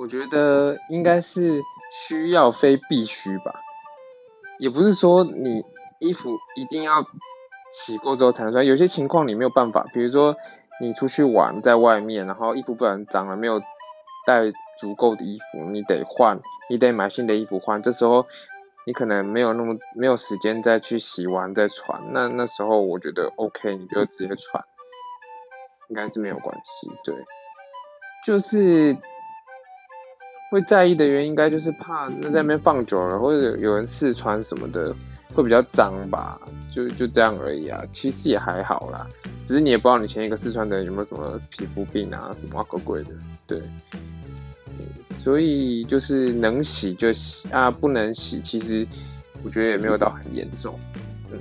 我觉得应该是需要非必须吧，也不是说你衣服一定要洗过之后才能穿，有些情况你没有办法，比如说你出去玩在外面，然后衣服不然脏了，没有带足够的衣服，你得换，你得买新的衣服换，这时候你可能没有那么没有时间再去洗完再穿，那那时候我觉得 OK，你就直接穿，应该是没有关系，对，就是会在意的原因，应该就是怕那在那边放久了，或者有人试穿什么的，会比较脏吧，就就这样而已啊，其实也还好啦，只是你也不知道你前一个试穿的人有没有什么皮肤病啊，什么鬼鬼的，对。所以就是能洗就洗啊，不能洗，其实我觉得也没有到很严重。嗯